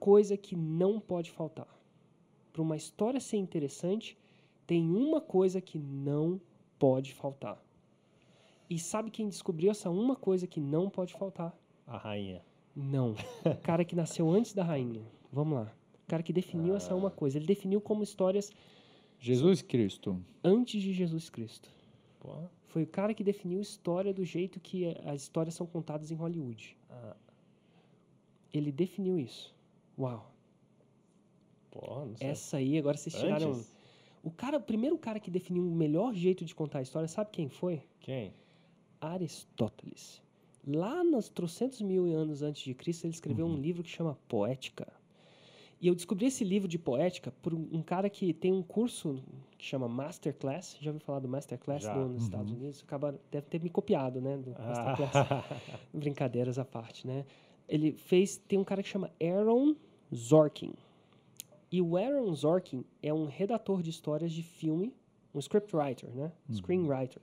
coisa que não pode faltar. Para uma história ser interessante, tem uma coisa que não pode faltar. E sabe quem descobriu essa uma coisa que não pode faltar? A rainha. Não. O cara que nasceu antes da rainha. Vamos lá. O cara que definiu essa uma coisa. Ele definiu como histórias Jesus Cristo. antes de Jesus Cristo. Pô. Foi o cara que definiu história do jeito que as histórias são contadas em Hollywood. Ah, Ele definiu isso. Uau. pô, não sei. Essa aí, agora vocês tiraram. Antes? O cara, o primeiro cara que definiu o melhor jeito de contar a história, sabe quem foi? Quem? Aristóteles. Lá nos trocentos mil anos antes de Cristo, ele escreveu um livro que chama Poética. E eu descobri esse livro de poética por um, cara que tem um curso que chama Masterclass. Já ouviu falar do Masterclass do- nos Estados Unidos? Acaba, deve ter me copiado, né? Do Masterclass. Ah, Brincadeiras à parte, né? Ele fez. Tem um cara que chama Aaron Zorkin. E o Aaron Zorkin é um redator de histórias de filme, um scriptwriter, né? Screenwriter.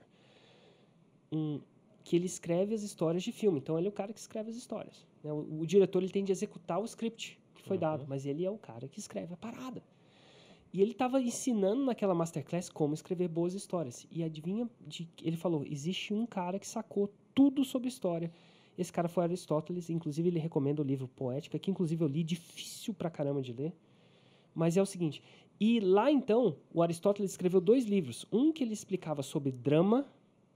Um, que ele escreve as histórias de filme. Então ele é o cara que escreve as histórias. né? O, o diretor ele tem de executar o script que foi dado, mas ele é o cara que escreve a parada. E ele estava ensinando naquela masterclass como escrever boas histórias. E adivinha, de, ele falou: existe um cara que sacou tudo sobre história. Esse cara foi Aristóteles, inclusive ele recomenda o livro Poética, que inclusive eu li, difícil pra caramba de ler. Mas é o seguinte, e lá então, o Aristóteles escreveu dois livros. Um que ele explicava sobre drama.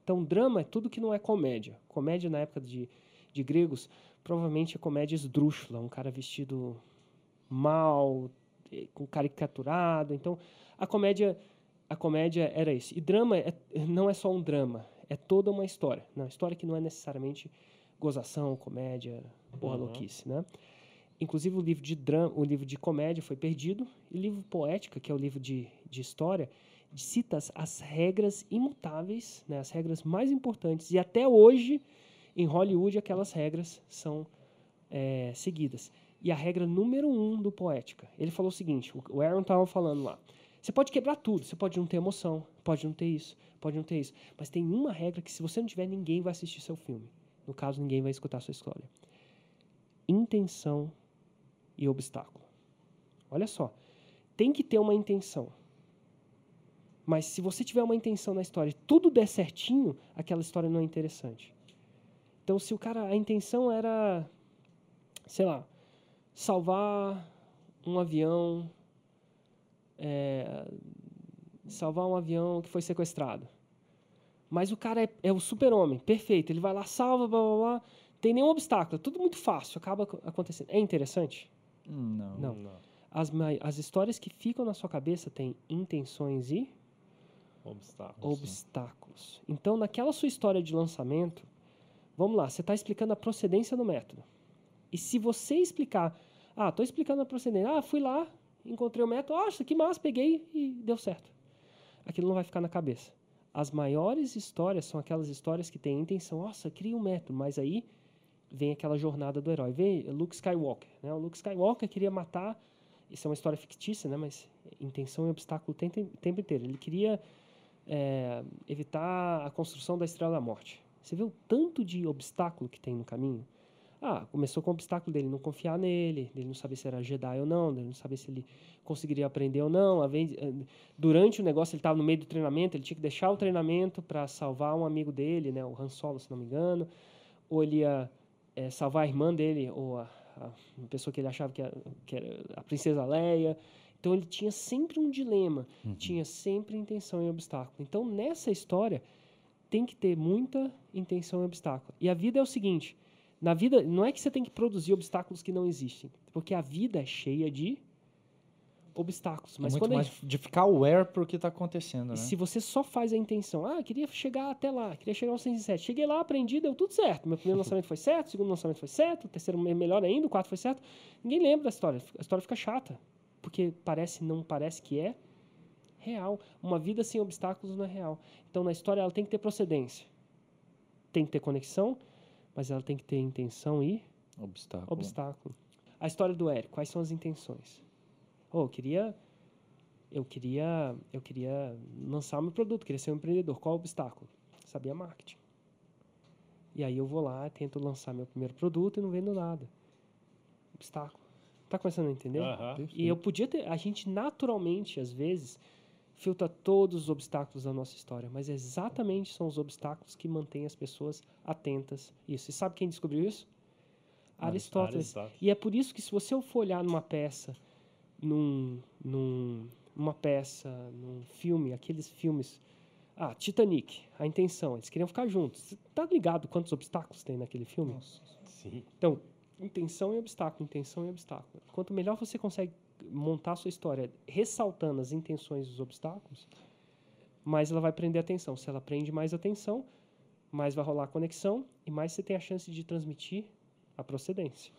Então, drama é tudo que não é comédia. Comédia na época de, de gregos, provavelmente é comédia esdrúxula, um cara vestido mal, com caricaturado. Então, a comédia, a comédia era isso. E drama é, não é só um drama, é toda uma história. Uma história que não é necessariamente gozação, comédia, porra Uhum. louquice, né? Inclusive o livro de drama, o livro de comédia foi perdido. E o livro poética, que é o livro de, de história, cita as, as regras imutáveis, né, as regras mais importantes. E até hoje, em Hollywood, aquelas regras são é, seguidas. E a regra número um do Poética, ele falou o seguinte, o- o Aaron estava falando lá, você pode quebrar tudo, você pode não ter emoção, pode não ter isso, pode não ter isso, mas tem uma regra que se você não tiver, ninguém vai assistir seu filme. No caso, ninguém vai escutar sua história. Intenção e obstáculo. Olha só, tem que ter uma intenção. Mas se você tiver uma intenção na história e tudo der certinho, aquela história não é interessante. Então, se o cara, a intenção era, sei lá, salvar um avião, é, salvar um avião que foi sequestrado. Mas o cara é, é o super-homem, perfeito. Ele vai lá, salva, blá, blá, blá. Tem nenhum obstáculo, é tudo muito fácil, acaba ac- acontecendo. É interessante? Não. Não. Não. As, as histórias que ficam na sua cabeça têm intenções e Obstáculos. obstáculos. Então, naquela sua história de lançamento, vamos lá, você está explicando a procedência do método. E se você explicar, ah, estou explicando a procedência, ah, fui lá, encontrei o método, nossa, que massa, peguei e deu certo. Aquilo não vai ficar na cabeça. As maiores histórias são aquelas histórias que têm a intenção, nossa, cria um método, mas aí vem aquela jornada do herói. Vem Luke Skywalker. Né? O Luke Skywalker queria matar, isso é uma história fictícia, né? mas intenção e obstáculo o tempo, inteiro. Ele queria é, evitar a construção da Estrela da Morte. Você vê o tanto de obstáculo que tem no caminho? Ah, começou com o obstáculo dele não confiar nele, dele não saber se era Jedi ou não, dele não saber se ele conseguiria aprender ou não. Eh, Durante o negócio, ele estava no meio do treinamento, ele tinha que deixar o treinamento para salvar um amigo dele, né, o Han Solo, se não me engano. Ou ele ia eh, salvar a irmã dele, ou a, a pessoa que ele achava que era, que era a princesa Leia. Então ele tinha sempre um dilema, tinha sempre intenção e obstáculo. Então nessa história tem que ter muita intenção e obstáculo. E a vida é o seguinte: na vida não é que você tem que produzir obstáculos que não existem, porque a vida é cheia de obstáculos. É Mas muito quando a mais gente- de ficar aware pro que tá acontecendo, né? e se você só faz a intenção, ah, queria chegar até lá, queria chegar aos 107. Cheguei lá, aprendi, deu tudo certo. Meu primeiro lançamento foi certo, o segundo lançamento foi certo, o terceiro me- melhor ainda, o quarto foi certo. Ninguém lembra da história. A história fica chata, porque parece, não parece que é real. Uma vida sem obstáculos não é real. Então, na história, ela tem que ter procedência. Tem que ter conexão, mas ela tem que ter intenção e Obstáculo. obstáculo. A história do Eric, quais são as intenções? Oh, eu queria eu queria eu queria lançar meu produto, queria ser um empreendedor. Qual o obstáculo? Sabia marketing. E aí eu vou lá, tento lançar meu primeiro produto e não vendo nada. Obstáculo. Tá começando a entender? E eu podia ter. A gente naturalmente, às vezes, filtra todos os obstáculos da nossa história, mas exatamente são os obstáculos que mantêm as pessoas atentas. Isso. E sabe quem descobriu isso? Aristóteles. Aristóteles. E é por isso que se você for olhar numa peça, num, num, numa peça, num filme, aqueles filmes. Ah, Titanic, a intenção, eles queriam ficar juntos. Você tá ligado quantos obstáculos tem naquele filme? Sim. Então, intenção e obstáculo, intenção e obstáculo. Quanto melhor você consegue montar sua história ressaltando as intenções e os obstáculos, mais ela vai prender atenção. Se ela prende mais atenção, mais vai rolar a conexão e mais você tem a chance de transmitir a procedência.